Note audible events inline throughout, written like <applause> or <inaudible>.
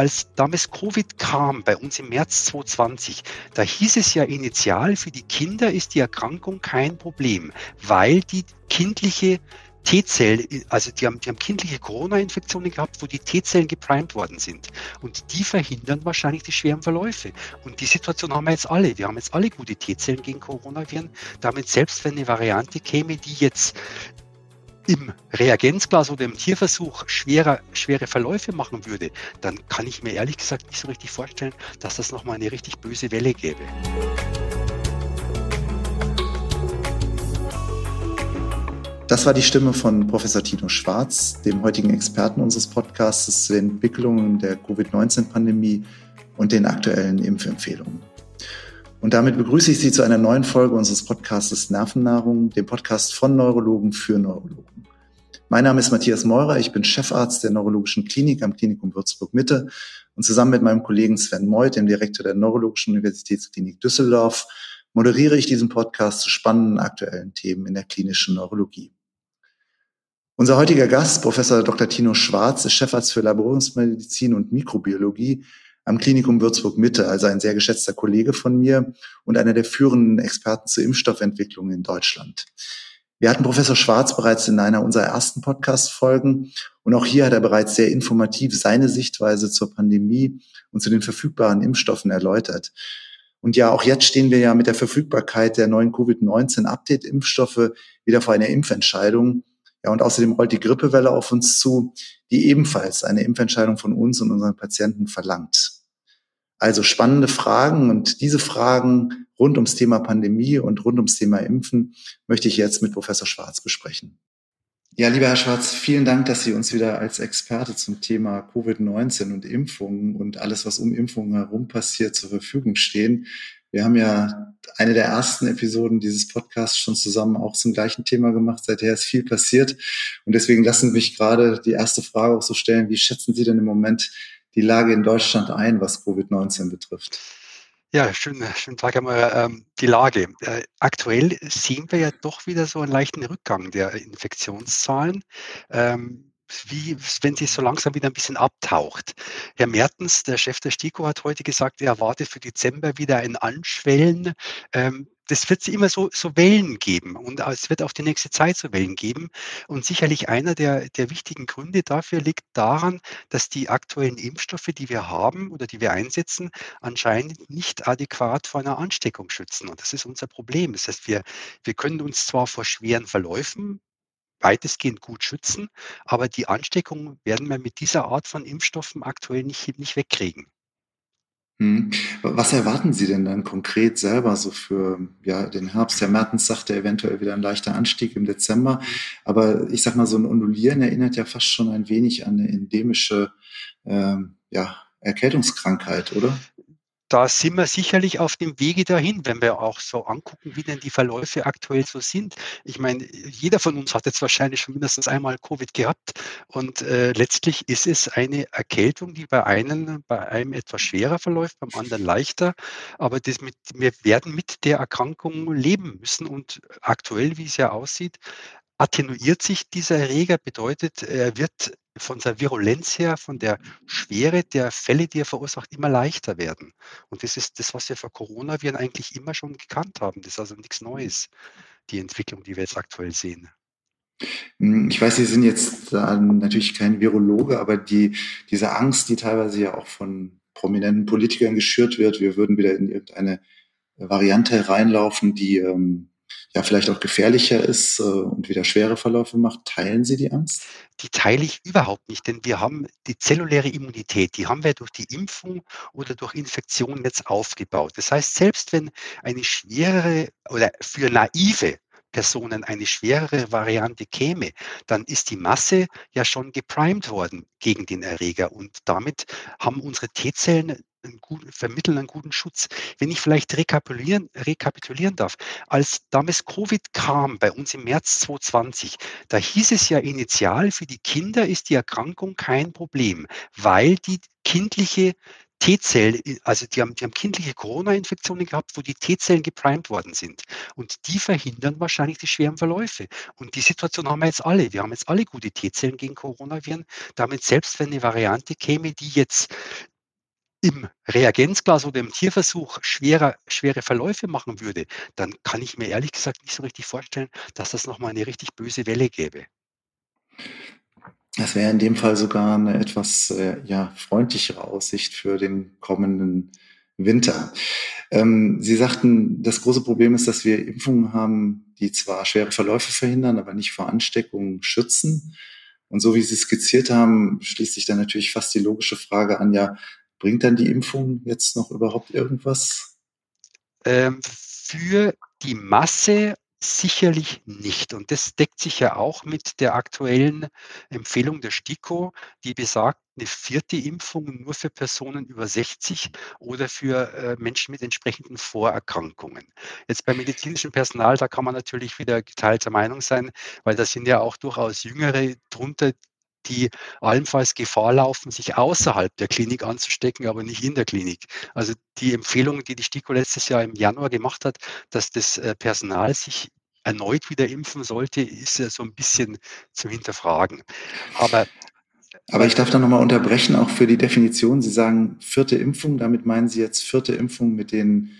als damals Covid kam, bei uns im März 2020, da hieß es ja initial, für die Kinder ist die Erkrankung kein Problem, weil die kindliche T-Zellen, also die haben, die haben kindliche Corona-Infektionen gehabt, wo die T-Zellen geprimed worden sind. Und die verhindern wahrscheinlich die schweren Verläufe. Und die Situation haben wir jetzt alle. Wir haben jetzt alle gute T-Zellen gegen Coronaviren. Damit selbst wenn eine Variante käme, die jetzt im Reagenzglas oder im Tierversuch schwerer, schwere Verläufe machen würde, dann kann ich mir ehrlich gesagt nicht so richtig vorstellen, dass das nochmal eine richtig böse Welle gäbe. Das war die Stimme von Professor Tino Schwarz, dem heutigen Experten unseres Podcasts zu den Entwicklungen der Covid-19-Pandemie und den aktuellen Impfempfehlungen. Und damit begrüße ich Sie zu einer neuen Folge unseres Podcasts Nervennahrung, dem Podcast von Neurologen für Neurologen. Mein Name ist Matthias Meurer, ich bin Chefarzt der Neurologischen Klinik am Klinikum Würzburg Mitte und zusammen mit meinem Kollegen Sven Meuth, dem Direktor der Neurologischen Universitätsklinik Düsseldorf, moderiere ich diesen Podcast zu spannenden aktuellen Themen in der klinischen Neurologie. Unser heutiger Gast, Professor Dr. Tino Schwarz, ist Chefarzt für Labormedizin und Mikrobiologie am Klinikum Würzburg Mitte, also ein sehr geschätzter Kollege von mir und einer der führenden Experten zur Impfstoffentwicklung in Deutschland. Wir hatten Professor Schwarz bereits in einer unserer ersten Podcast-Folgen und auch hier hat er bereits sehr informativ seine Sichtweise zur Pandemie und zu den verfügbaren Impfstoffen erläutert. Und ja, auch jetzt stehen wir ja mit der Verfügbarkeit der neuen Covid-19-Update-Impfstoffe wieder vor einer Impfentscheidung. Ja, und außerdem rollt die Grippewelle auf uns zu, die ebenfalls eine Impfentscheidung von uns und unseren Patienten verlangt. Also spannende Fragen und diese Fragen rund ums Thema Pandemie und rund ums Thema Impfen möchte ich jetzt mit Professor Schwarz besprechen. Ja, lieber Herr Schwarz, vielen Dank, dass Sie uns wieder als Experte zum Thema Covid-19 und Impfungen und alles, was um Impfungen herum passiert, zur Verfügung stehen. Wir haben ja eine der ersten Episoden dieses Podcasts schon zusammen auch zum gleichen Thema gemacht. Seither ist viel passiert. Und deswegen lassen Sie mich gerade die erste Frage auch so stellen. Wie schätzen Sie denn im Moment die Lage in Deutschland ein, was Covid-19 betrifft? Ja, schönen, schönen Tag einmal. Ähm, die Lage. Äh, aktuell sehen wir ja doch wieder so einen leichten Rückgang der Infektionszahlen. Ähm, wie wenn sie so langsam wieder ein bisschen abtaucht. Herr Mertens, der Chef der STIKO, hat heute gesagt, er erwartet für Dezember wieder ein Anschwellen. Ähm, das wird es immer so, so Wellen geben und es wird auch die nächste Zeit so Wellen geben. Und sicherlich einer der, der wichtigen Gründe dafür liegt daran, dass die aktuellen Impfstoffe, die wir haben oder die wir einsetzen, anscheinend nicht adäquat vor einer Ansteckung schützen. Und das ist unser Problem. Das heißt, wir, wir können uns zwar vor schweren Verläufen weitestgehend gut schützen. Aber die Ansteckung werden wir mit dieser Art von Impfstoffen aktuell nicht, nicht wegkriegen. Hm. Was erwarten Sie denn dann konkret selber so für ja, den Herbst? Herr Mertens sagte eventuell wieder ein leichter Anstieg im Dezember. Aber ich sag mal, so ein Ondulieren erinnert ja fast schon ein wenig an eine endemische ähm, ja, Erkältungskrankheit, oder? Da sind wir sicherlich auf dem Wege dahin, wenn wir auch so angucken, wie denn die Verläufe aktuell so sind. Ich meine, jeder von uns hat jetzt wahrscheinlich schon mindestens einmal Covid gehabt und äh, letztlich ist es eine Erkältung, die bei einem, bei einem etwas schwerer verläuft, beim anderen leichter. Aber das mit, wir werden mit der Erkrankung leben müssen und aktuell, wie es ja aussieht, attenuiert sich dieser Erreger, bedeutet, er wird von der Virulenz her, von der Schwere der Fälle, die er verursacht, immer leichter werden. Und das ist das, was wir vor Coronaviren eigentlich immer schon gekannt haben. Das ist also nichts Neues, die Entwicklung, die wir jetzt aktuell sehen. Hm, ich weiß, Sie sind jetzt natürlich kein Virologe, aber die, diese Angst, die teilweise ja auch von prominenten Politikern geschürt wird, wir würden wieder in irgendeine Variante reinlaufen, die ähm, ja vielleicht auch gefährlicher ist äh, und wieder schwere Verläufe macht. Teilen Sie die Angst? Die teile ich überhaupt nicht, denn wir haben die zelluläre Immunität, die haben wir durch die Impfung oder durch Infektion jetzt aufgebaut. Das heißt, selbst wenn eine schwerere oder für naive Personen eine schwerere Variante käme, dann ist die Masse ja schon geprimed worden gegen den Erreger und damit haben unsere T-Zellen einen guten, vermitteln einen guten Schutz. Wenn ich vielleicht rekapitulieren, rekapitulieren darf, als damals Covid kam bei uns im März 2020, da hieß es ja initial, für die Kinder ist die Erkrankung kein Problem, weil die kindliche T-Zellen, also die haben, die haben kindliche Corona-Infektionen gehabt, wo die T-Zellen geprimed worden sind. Und die verhindern wahrscheinlich die schweren Verläufe. Und die Situation haben wir jetzt alle. Wir haben jetzt alle gute T-Zellen gegen Coronaviren. Damit selbst wenn eine Variante käme, die jetzt im Reagenzglas oder im Tierversuch schwerer, schwere Verläufe machen würde, dann kann ich mir ehrlich gesagt nicht so richtig vorstellen, dass das nochmal eine richtig böse Welle gäbe. Das wäre in dem Fall sogar eine etwas äh, ja, freundlichere Aussicht für den kommenden Winter. Ähm, Sie sagten, das große Problem ist, dass wir Impfungen haben, die zwar schwere Verläufe verhindern, aber nicht vor Ansteckungen schützen. Und so wie Sie skizziert haben, schließt sich dann natürlich fast die logische Frage an, ja, bringt dann die Impfung jetzt noch überhaupt irgendwas? Ähm, für die Masse Sicherlich nicht. Und das deckt sich ja auch mit der aktuellen Empfehlung der STIKO, die besagt, eine vierte Impfung nur für Personen über 60 oder für äh, Menschen mit entsprechenden Vorerkrankungen. Jetzt beim medizinischen Personal, da kann man natürlich wieder geteilter Meinung sein, weil da sind ja auch durchaus Jüngere drunter, die allenfalls Gefahr laufen, sich außerhalb der Klinik anzustecken, aber nicht in der Klinik. Also die Empfehlung, die die STIKO letztes Jahr im Januar gemacht hat, dass das äh, Personal sich erneut wieder impfen sollte, ist ja so ein bisschen zu hinterfragen. Aber aber ich darf da nochmal unterbrechen, auch für die Definition. Sie sagen vierte Impfung, damit meinen Sie jetzt vierte Impfung mit den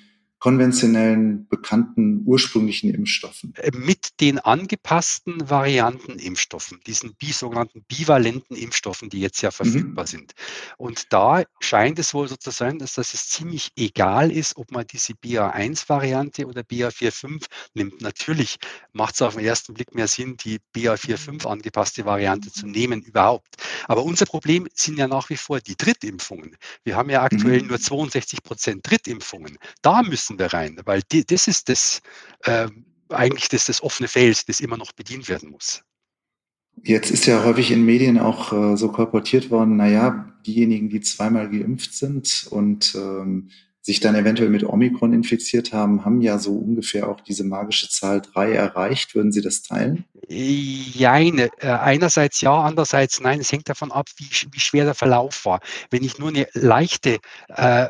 konventionellen, bekannten, ursprünglichen Impfstoffen? Äh, mit den angepassten Varianten Impfstoffen, diesen bi sogenannten bivalenten Impfstoffen, die jetzt ja verfügbar mhm. sind. Und da scheint es wohl so zu sein, dass das es ziemlich egal ist, ob man diese BA1-Variante oder BA45 nimmt. Natürlich macht es auf den ersten Blick mehr Sinn, die BA45 angepasste Variante zu nehmen überhaupt. Aber unser Problem sind ja nach wie vor die Drittimpfungen. Wir haben ja aktuell mhm. nur 62 Prozent Drittimpfungen. Da müssen müssen wir rein, weil die, das ist das äh, eigentlich das, das offene Feld, das immer noch bedient werden muss. Jetzt ist ja häufig in Medien auch äh, so kolportiert worden, naja, diejenigen, die zweimal geimpft sind und ähm, sich dann eventuell mit Omikron infiziert haben, haben ja so ungefähr auch diese magische Zahl 3 erreicht. Würden Sie das teilen? Jein. Äh, einerseits ja, andererseits nein. Es hängt davon ab, wie, wie schwer der Verlauf war. Wenn ich nur eine leichte äh,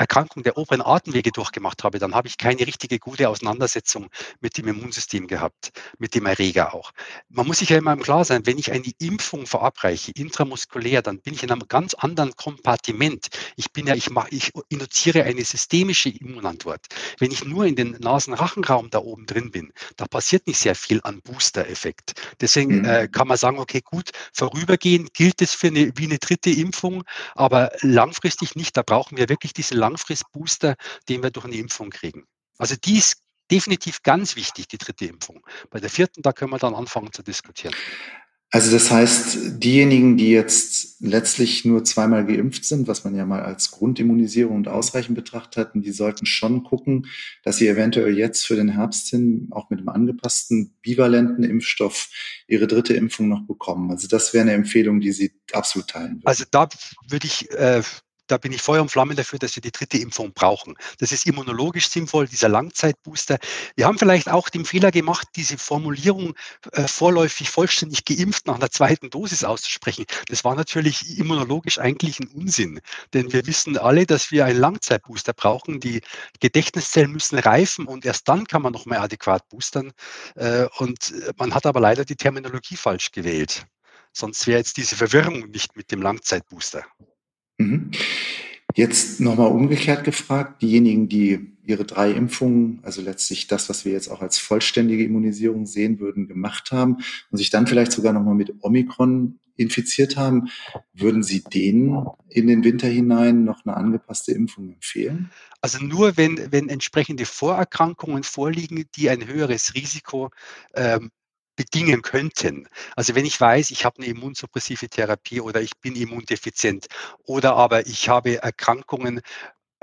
Erkrankung der oberen Atemwege durchgemacht habe, dann habe ich keine richtige gute Auseinandersetzung mit dem Immunsystem gehabt, mit dem Erreger auch. Man muss sich ja immer im Klar sein, wenn ich eine Impfung verabreiche, intramuskulär, dann bin ich in einem ganz anderen Kompartiment. Ich bin ja, ich mache, ich induziere eine systemische Immunantwort. Wenn ich nur in den Nasenrachenraum da oben drin bin, da passiert nicht sehr viel an Booster-Effekt. Deswegen mhm. äh, kann man sagen, okay, gut, vorübergehend gilt es für eine, wie eine dritte Impfung, aber langfristig nicht. Da brauchen wir wirklich diese Langfristbooster, den wir durch eine Impfung kriegen. Also die ist definitiv ganz wichtig, die dritte Impfung. Bei der vierten, da können wir dann anfangen zu diskutieren. Also das heißt, diejenigen, die jetzt letztlich nur zweimal geimpft sind, was man ja mal als Grundimmunisierung und ausreichend betrachtet hatten, die sollten schon gucken, dass sie eventuell jetzt für den Herbst hin auch mit einem angepassten bivalenten Impfstoff ihre dritte Impfung noch bekommen. Also das wäre eine Empfehlung, die Sie absolut teilen würden. Also da würde ich äh, da bin ich Feuer und Flamme dafür, dass wir die dritte Impfung brauchen. Das ist immunologisch sinnvoll, dieser Langzeitbooster. Wir haben vielleicht auch den Fehler gemacht, diese Formulierung äh, vorläufig vollständig geimpft nach einer zweiten Dosis auszusprechen. Das war natürlich immunologisch eigentlich ein Unsinn, denn wir wissen alle, dass wir einen Langzeitbooster brauchen. Die Gedächtniszellen müssen reifen und erst dann kann man noch mal adäquat boostern. Äh, und man hat aber leider die Terminologie falsch gewählt. Sonst wäre jetzt diese Verwirrung nicht mit dem Langzeitbooster. Mhm. Jetzt nochmal umgekehrt gefragt, diejenigen, die ihre drei Impfungen, also letztlich das, was wir jetzt auch als vollständige Immunisierung sehen würden, gemacht haben und sich dann vielleicht sogar nochmal mit Omikron infiziert haben, würden Sie denen in den Winter hinein noch eine angepasste Impfung empfehlen? Also nur wenn, wenn entsprechende Vorerkrankungen vorliegen, die ein höheres Risiko ähm, bedingen könnten. Also wenn ich weiß, ich habe eine immunsuppressive Therapie oder ich bin immundefizient oder aber ich habe Erkrankungen,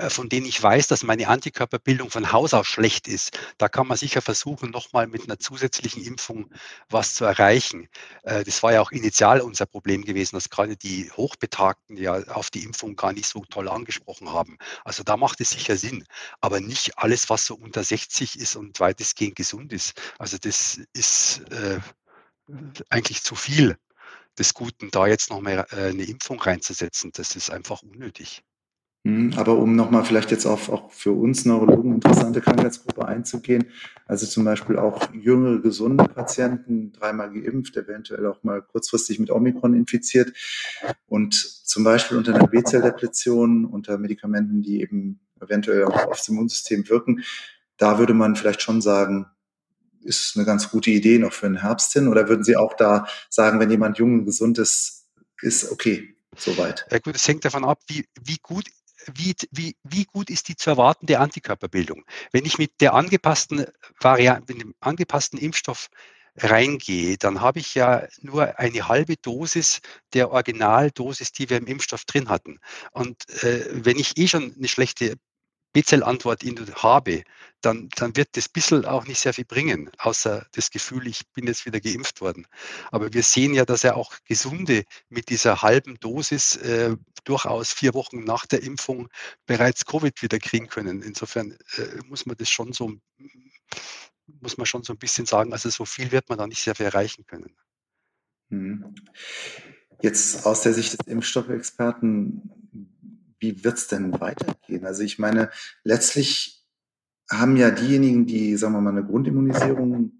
von denen ich weiß, dass meine Antikörperbildung von Haus aus schlecht ist, da kann man sicher versuchen, nochmal mit einer zusätzlichen Impfung was zu erreichen. Äh, das war ja auch initial unser Problem gewesen, dass gerade die Hochbetagten ja auf die Impfung gar nicht so toll angesprochen haben. Also da macht es sicher Sinn, aber nicht alles, was so unter 60 ist und weitestgehend gesund ist. Also das ist äh, eigentlich zu viel des Guten, da jetzt noch mal äh, eine Impfung reinzusetzen. Das ist einfach unnötig. Mhm, aber um nochmal vielleicht jetzt auf auch für uns Neurologen interessante Krankheitsgruppe einzugehen, also zum Beispiel auch jüngere, gesunde Patienten, dreimal geimpft, eventuell auch mal kurzfristig mit Omikron infiziert und zum Beispiel unter einer B-Zelldepletion, unter Medikamenten, die eben eventuell auch aufs Immunsystem wirken, da würde man vielleicht schon sagen, ist eine ganz gute Idee noch für den Herbst hin? Oder würden Sie auch da sagen, wenn jemand jung und gesund ist, ist okay, soweit? Ja gut, es hängt davon ab, wie, wie gut wie, wie, wie gut ist die zu erwartende Antikörperbildung? Wenn ich mit der angepassten Variante, mit dem angepassten Impfstoff reingehe, dann habe ich ja nur eine halbe Dosis der Originaldosis, die wir im Impfstoff drin hatten. Und äh, wenn ich eh schon eine schlechte B-Zell-Antwort habe, dann, dann wird das bisschen auch nicht sehr viel bringen, außer das Gefühl, ich bin jetzt wieder geimpft worden. Aber wir sehen ja, dass ja auch Gesunde mit dieser halben Dosis äh, durchaus vier Wochen nach der Impfung bereits Covid wieder kriegen können. Insofern äh, muss man das schon so, muss man schon so ein bisschen sagen, also so viel wird man da nicht sehr viel erreichen können. Hm. Jetzt aus der Sicht des Impfstoffexperten, wie wird es denn weitergehen? Also ich meine, letztlich haben ja diejenigen, die, sagen wir mal, eine Grundimmunisierung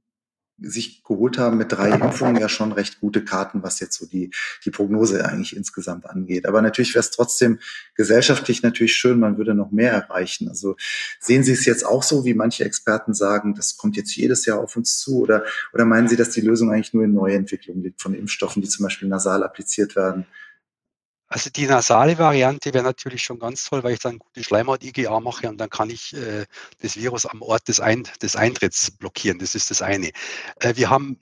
sich geholt haben mit drei Impfungen ja schon recht gute Karten, was jetzt so die, die Prognose eigentlich insgesamt angeht. Aber natürlich wäre es trotzdem gesellschaftlich natürlich schön, man würde noch mehr erreichen. Also sehen Sie es jetzt auch so, wie manche Experten sagen, das kommt jetzt jedes Jahr auf uns zu? Oder, oder meinen Sie, dass die Lösung eigentlich nur in Neuentwicklung liegt von Impfstoffen, die zum Beispiel nasal appliziert werden? Also die nasale Variante wäre natürlich schon ganz toll, weil ich dann gute Schleimhaut-IgA mache und dann kann ich äh, das Virus am Ort des, Ein des Eintritts blockieren. Das ist das eine. Äh, wir haben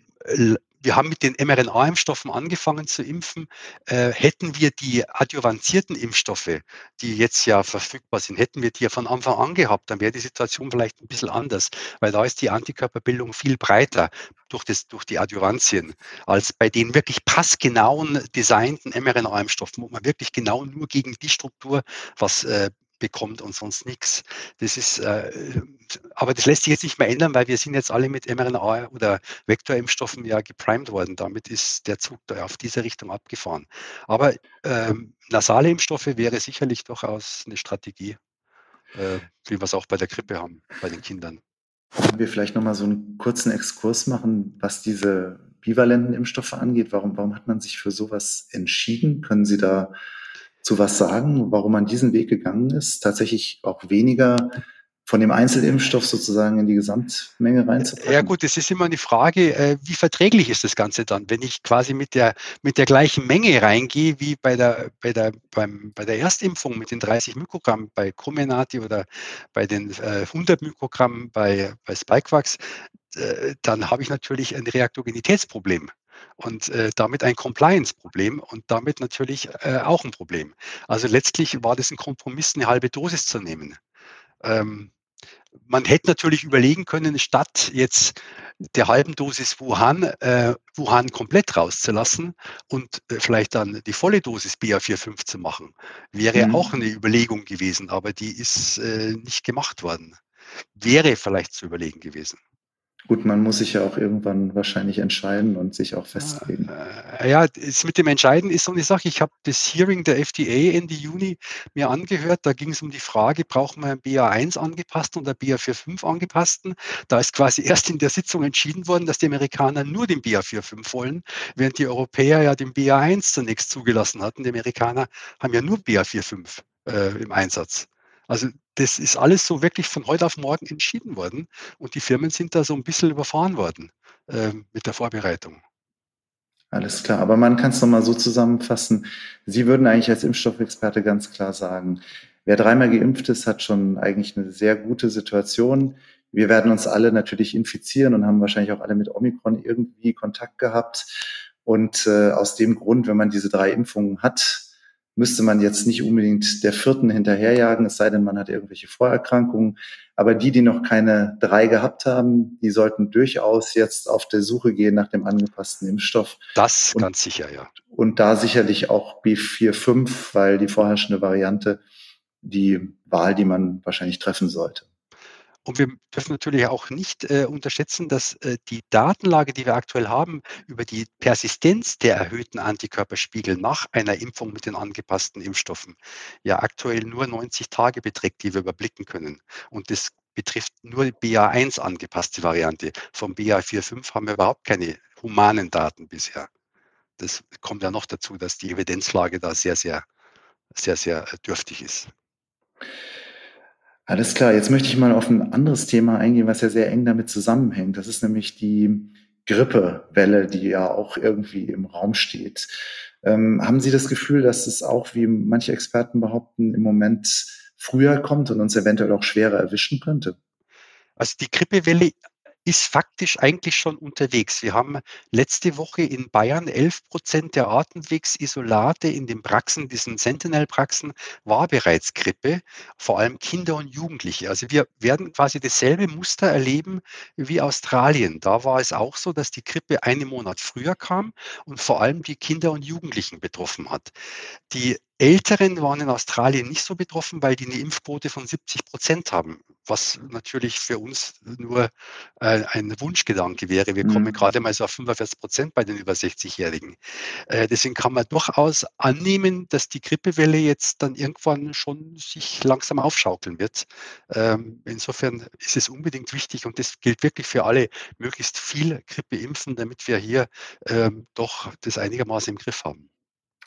wir haben mit den mRNA-Impfstoffen angefangen zu impfen. Äh, hätten wir die adjuvantierten Impfstoffe, die jetzt ja verfügbar sind, hätten wir die ja von Anfang an gehabt, dann wäre die Situation vielleicht ein bisschen anders, weil da ist die Antikörperbildung viel breiter durch, das, durch die Adjuvantien als bei den wirklich passgenauen designten mRNA-Impfstoffen, wo man wirklich genau nur gegen die Struktur was äh, bekommt und sonst nichts. Das ist, äh, aber das lässt sich jetzt nicht mehr ändern, weil wir sind jetzt alle mit mRNA oder Vektorimpfstoffen ja geprimed worden. Damit ist der Zug da auf diese Richtung abgefahren. Aber ähm, nasale Impfstoffe wäre sicherlich durchaus eine Strategie, äh, wie wir es auch bei der Grippe haben, bei den Kindern. Können wir vielleicht nochmal so einen kurzen Exkurs machen, was diese bivalenten Impfstoffe angeht? Warum, warum hat man sich für sowas entschieden? Können Sie da zu was sagen, warum man diesen Weg gegangen ist, tatsächlich auch weniger von dem Einzelimpfstoff sozusagen in die Gesamtmenge reinzupacken? Ja gut, es ist immer eine Frage, äh, wie verträglich ist das Ganze dann, wenn ich quasi mit der, mit der gleichen Menge reingehe wie bei der, bei, der, beim, bei der Erstimpfung mit den 30 Mikrogramm bei Comirnaty oder bei den 100 äh, Mikrogramm bei, bei Spikevax, äh, dann habe ich natürlich ein Reaktogenitätsproblem und äh, damit ein Compliance-Problem und damit natürlich äh, auch ein Problem. Also letztlich war das ein Kompromiss, eine halbe Dosis zu nehmen. Ähm, man hätte natürlich überlegen können, statt jetzt der halben Dosis Wuhan, äh, Wuhan komplett rauszulassen und äh, vielleicht dann die volle Dosis BA45 zu machen, wäre mhm. auch eine Überlegung gewesen, aber die ist äh, nicht gemacht worden. Wäre vielleicht zu überlegen gewesen. Gut, man muss sich ja auch irgendwann wahrscheinlich entscheiden und sich auch festlegen. Äh, ja, das mit dem Entscheiden ist so eine Sache. Ich habe das Hearing der FDA Ende Juni mir angehört. Da ging es um die Frage, brauchen wir einen BA1 angepassten oder BA45 angepassten? Da ist quasi <laughs> erst in der Sitzung entschieden worden, dass die Amerikaner nur den BA45 wollen, während die Europäer ja den BA1 zunächst zugelassen hatten. Die Amerikaner haben ja nur BA45 äh, im Einsatz. Also das ist alles so wirklich von heute auf morgen entschieden worden und die Firmen sind da so ein bisschen überfahren worden äh, mit der Vorbereitung. Alles klar, aber man kann es nochmal so zusammenfassen. Sie würden eigentlich als Impfstoffexperte ganz klar sagen, wer dreimal geimpft ist, hat schon eigentlich eine sehr gute Situation. Wir werden uns alle natürlich infizieren und haben wahrscheinlich auch alle mit Omikron irgendwie Kontakt gehabt. Und äh, aus dem Grund, wenn man diese drei Impfungen hat, müsste man jetzt nicht unbedingt der vierten hinterherjagen, es sei denn, man hat irgendwelche Vorerkrankungen. Aber die, die noch keine drei gehabt haben, die sollten durchaus jetzt auf der Suche gehen nach dem angepassten Impfstoff. Das und, ganz sicher, ja. Und da sicherlich auch B45, weil die vorherrschende Variante die Wahl, die man wahrscheinlich treffen sollte. Und wir dürfen natürlich auch nicht äh, unterschätzen, dass äh, die Datenlage, die wir aktuell haben, über die Persistenz der erhöhten Antikörperspiegel nach einer Impfung mit den angepassten Impfstoffen ja aktuell nur 90 Tage beträgt, die wir überblicken können. Und das betrifft nur die BA1 angepasste Variante. Vom BA4.5 haben wir überhaupt keine humanen Daten bisher. Das kommt ja noch dazu, dass die Evidenzlage da sehr, sehr, sehr, sehr äh, dürftig ist. Alles klar, jetzt möchte ich mal auf ein anderes Thema eingehen, was ja sehr eng damit zusammenhängt. Das ist nämlich die Grippewelle, die ja auch irgendwie im Raum steht. Ähm, haben Sie das Gefühl, dass es auch, wie manche Experten behaupten, im Moment früher kommt und uns eventuell auch schwerer erwischen könnte? Also die Grippewelle ist faktisch eigentlich schon unterwegs. Wir haben letzte Woche in Bayern 11 Prozent der Atemwegsisolate in den Praxen, diesen Sentinel-Praxen, war bereits Grippe, vor allem Kinder und Jugendliche. Also wir werden quasi dasselbe Muster erleben wie Australien. Da war es auch so, dass die Grippe einen Monat früher kam und vor allem die Kinder und Jugendlichen betroffen hat. Die Älteren waren in Australien nicht so betroffen, weil die eine Impfquote von 70 Prozent haben, was natürlich für uns nur äh, ein Wunschgedanke wäre. Wir kommen mhm. gerade mal so auf 45 Prozent bei den über 60-Jährigen. Äh, deswegen kann man durchaus annehmen, dass die Grippewelle jetzt dann irgendwann schon sich langsam aufschaukeln wird. Ähm, insofern ist es unbedingt wichtig und das gilt wirklich für alle, möglichst viel Grippe impfen, damit wir hier ähm, doch das einigermaßen im Griff haben.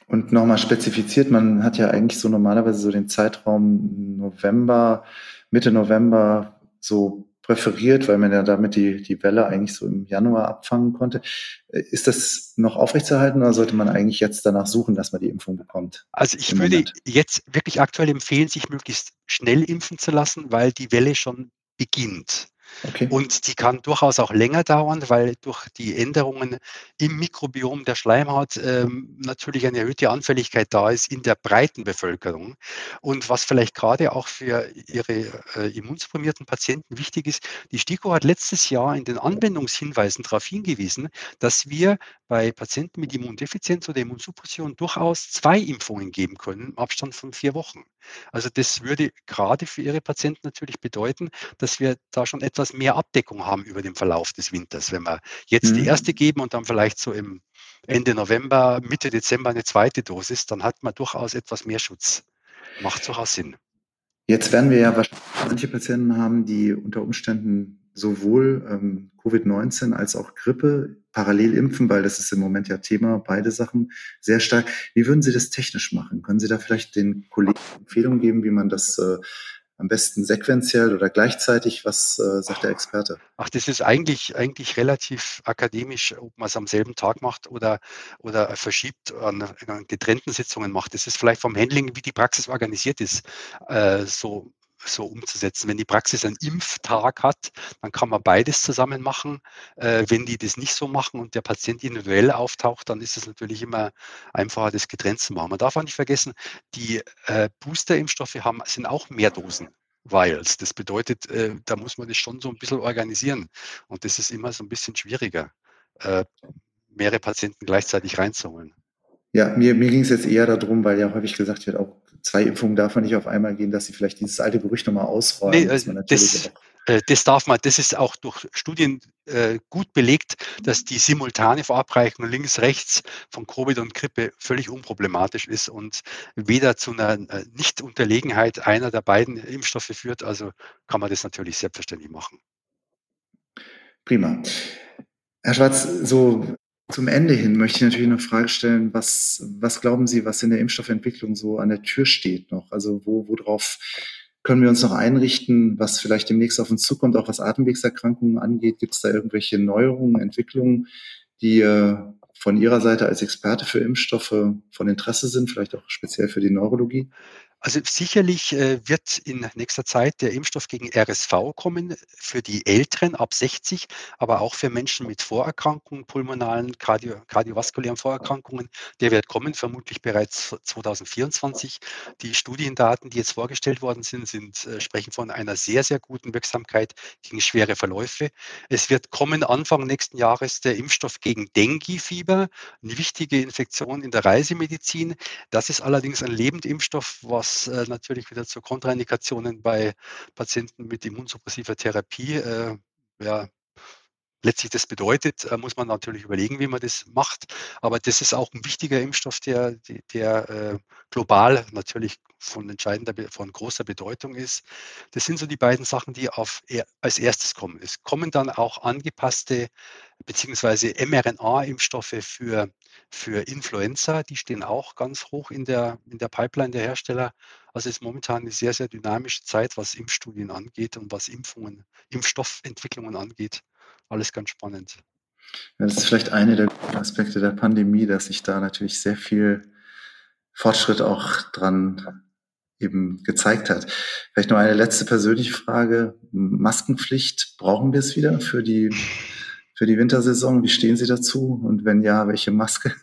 Und nochmal spezifiziert, man hat ja eigentlich so normalerweise so den Zeitraum November, Mitte November so präferiert, weil man ja damit die, die Welle eigentlich so im Januar abfangen konnte. Ist das noch aufrechtzuerhalten oder sollte man eigentlich jetzt danach suchen, dass man die Impfung bekommt? Also ich würde Moment? jetzt wirklich aktuell empfehlen, sich möglichst schnell impfen zu lassen, weil die Welle schon beginnt. Okay. Und die kann durchaus auch länger dauern, weil durch die Änderungen im Mikrobiom der Schleimhaut ähm, natürlich eine erhöhte Anfälligkeit da ist in der breiten Bevölkerung. Und was vielleicht gerade auch für ihre äh, immunsupprimierten Patienten wichtig ist, die STIKO hat letztes Jahr in den Anwendungshinweisen darauf hingewiesen, dass wir bei Patienten mit Immundefizienz oder Immunsuppression durchaus zwei Impfungen geben können im Abstand von vier Wochen. Also das würde gerade für Ihre Patienten natürlich bedeuten, dass wir da schon etwas mehr Abdeckung haben über den Verlauf des Winters. Wenn wir jetzt mhm. die erste geben und dann vielleicht so im Ende November, Mitte Dezember eine zweite Dosis, dann hat man durchaus etwas mehr Schutz. Macht durchaus Sinn. Jetzt werden wir ja wahrscheinlich manche Patienten haben, die unter Umständen sowohl ähm, Covid-19 als auch Grippe parallel impfen, weil das ist im Moment ja Thema, beide Sachen sehr stark. Wie würden Sie das technisch machen? Können Sie da vielleicht den Kollegen Empfehlungen geben, wie man das äh, am besten sequenziell oder gleichzeitig? Was äh, sagt der Experte? Ach, das ist eigentlich, eigentlich relativ akademisch, ob man es am selben Tag macht oder, oder verschiebt, an, an getrennten Sitzungen macht. Das ist vielleicht vom Handling, wie die Praxis organisiert ist, äh, so so umzusetzen. Wenn die Praxis einen Impftag hat, dann kann man beides zusammen machen. Äh, wenn die das nicht so machen und der Patient individuell auftaucht, dann ist es natürlich immer einfacher, das getrennt zu machen. Man darf auch nicht vergessen, die äh, Booster-Impfstoffe haben, sind auch mehr Dosen. Vials. Das bedeutet, äh, da muss man das schon so ein bisschen organisieren. Und das ist immer so ein bisschen schwieriger, äh, mehrere Patienten gleichzeitig reinzuholen. Ja, mir, mir ging es jetzt eher darum, weil ja häufig gesagt wird, auch zwei Impfungen darf man nicht auf einmal gehen, dass sie vielleicht dieses alte Gerücht nochmal ausräumen. Nee, also das, äh, das, darf man, das ist auch durch Studien äh, gut belegt, dass die simultane Verabreichung links, rechts von Covid und Grippe völlig unproblematisch ist und weder zu einer äh, Nichtunterlegenheit einer der beiden Impfstoffe führt. Also kann man das natürlich selbstverständlich machen. Prima. Herr Schwarz, so zum Ende hin möchte ich natürlich noch Frage stellen, was, was glauben Sie, was in der Impfstoffentwicklung so an der Tür steht noch? Also wo, worauf können wir uns noch einrichten, was vielleicht demnächst auf uns zukommt, auch was Atemwegserkrankungen angeht? Gibt es da irgendwelche Neuerungen, Entwicklungen, die äh, von Ihrer Seite als Experte für Impfstoffe von Interesse sind, vielleicht auch speziell für die Neurologie? Also sicherlich äh, wird in nächster Zeit der Impfstoff gegen RSV kommen für die Älteren ab 60, aber auch für Menschen mit Vorerkrankungen, pulmonalen, kardio, kardiovaskulären Vorerkrankungen. Der wird kommen, vermutlich bereits 2024. Die Studiendaten, die jetzt vorgestellt worden sind, sind äh, sprechen von einer sehr, sehr guten Wirksamkeit gegen schwere Verläufe. Es wird kommen Anfang nächsten Jahres der Impfstoff gegen Dengue-Fieber, eine wichtige Infektion in der Reisemedizin. Das ist allerdings ein Lebendimpfstoff, was was äh, natürlich wieder zu Kontraindikationen bei Patienten mit immunsuppressiver Therapie äh, ja, letztlich das bedeutet, äh, muss man natürlich überlegen, wie man das macht. Aber das ist auch ein wichtiger Impfstoff, der, der äh, global natürlich von entscheidender, von großer Bedeutung ist. Das sind so die beiden Sachen, die auf, als erstes kommen. Es kommen dann auch angepasste beziehungsweise mRNA-Impfstoffe für, für Influenza. Die stehen auch ganz hoch in der, in der Pipeline der Hersteller. Also es ist momentan eine sehr, sehr dynamische Zeit, was Impfstudien angeht und was Impfungen, Impfstoffentwicklungen angeht alles ganz spannend. Ja, das ist vielleicht eine der Aspekte der Pandemie, dass sich da natürlich sehr viel Fortschritt auch dran eben gezeigt hat. Vielleicht noch eine letzte persönliche Frage. Maskenpflicht, brauchen wir es wieder für die, für die Wintersaison? Wie stehen Sie dazu? Und wenn ja, welche Maske?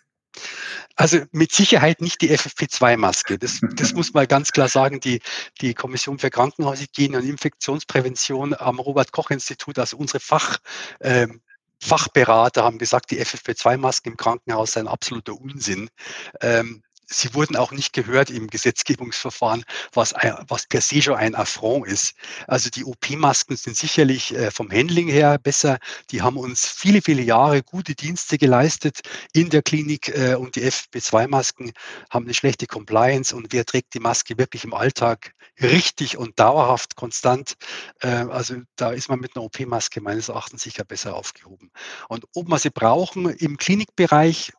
Also mit Sicherheit nicht die FFP2-Maske. Das, das <laughs> muss man ganz klar sagen. Die, die Kommission für Krankenhaushygiene und Infektionsprävention am Robert-Koch-Institut, also unsere Fach, ähm, Fachberater haben gesagt, die FFP2-Masken im Krankenhaus seien absoluter Unsinn. Ähm, sie wurden auch nicht gehört im Gesetzgebungsverfahren, was, was per se schon ein Affront ist. Also die OP-Masken sind sicherlich äh, vom Handling her besser. Die haben uns viele, viele Jahre gute Dienste geleistet in der Klinik äh, und die FP2-Masken haben eine schlechte Compliance und wer trägt die Maske wirklich im Alltag richtig und dauerhaft konstant? Äh, also da ist man mit einer OP-Maske meines Erachtens sicher besser aufgehoben. Und ob wir sie brauchen im Klinikbereich,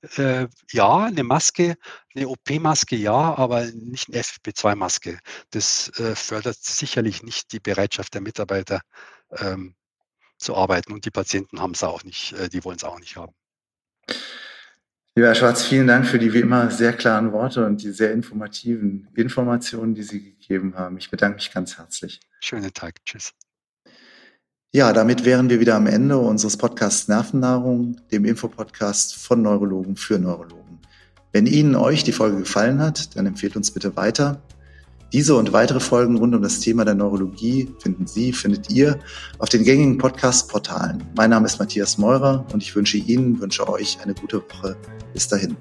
ja, eine Maske, eine OP-Maske ja, aber nicht eine FFP2-Maske. Das äh, fördert sicherlich nicht die Bereitschaft der Mitarbeiter ähm, zu arbeiten und die Patienten haben es auch nicht, äh, die wollen es auch nicht haben. Lieber Herr Schwarz, vielen Dank für die wie immer sehr klaren Worte und die sehr informativen Informationen, die Sie gegeben haben. Ich bedanke mich ganz herzlich. Schönen Tag. Tschüss. Ja, damit wären wir wieder am Ende unseres Podcasts Nervennahrung, dem Infopodcast von Neurologen für Neurologen. Wenn Ihnen euch die Folge gefallen hat, dann empfehlt uns bitte weiter. Diese und weitere Folgen rund um das Thema der Neurologie finden Sie, findet ihr auf den gängigen Podcast-Portalen. Mein Name ist Matthias Meurer und ich wünsche Ihnen, wünsche euch eine gute Woche. Bis dahin.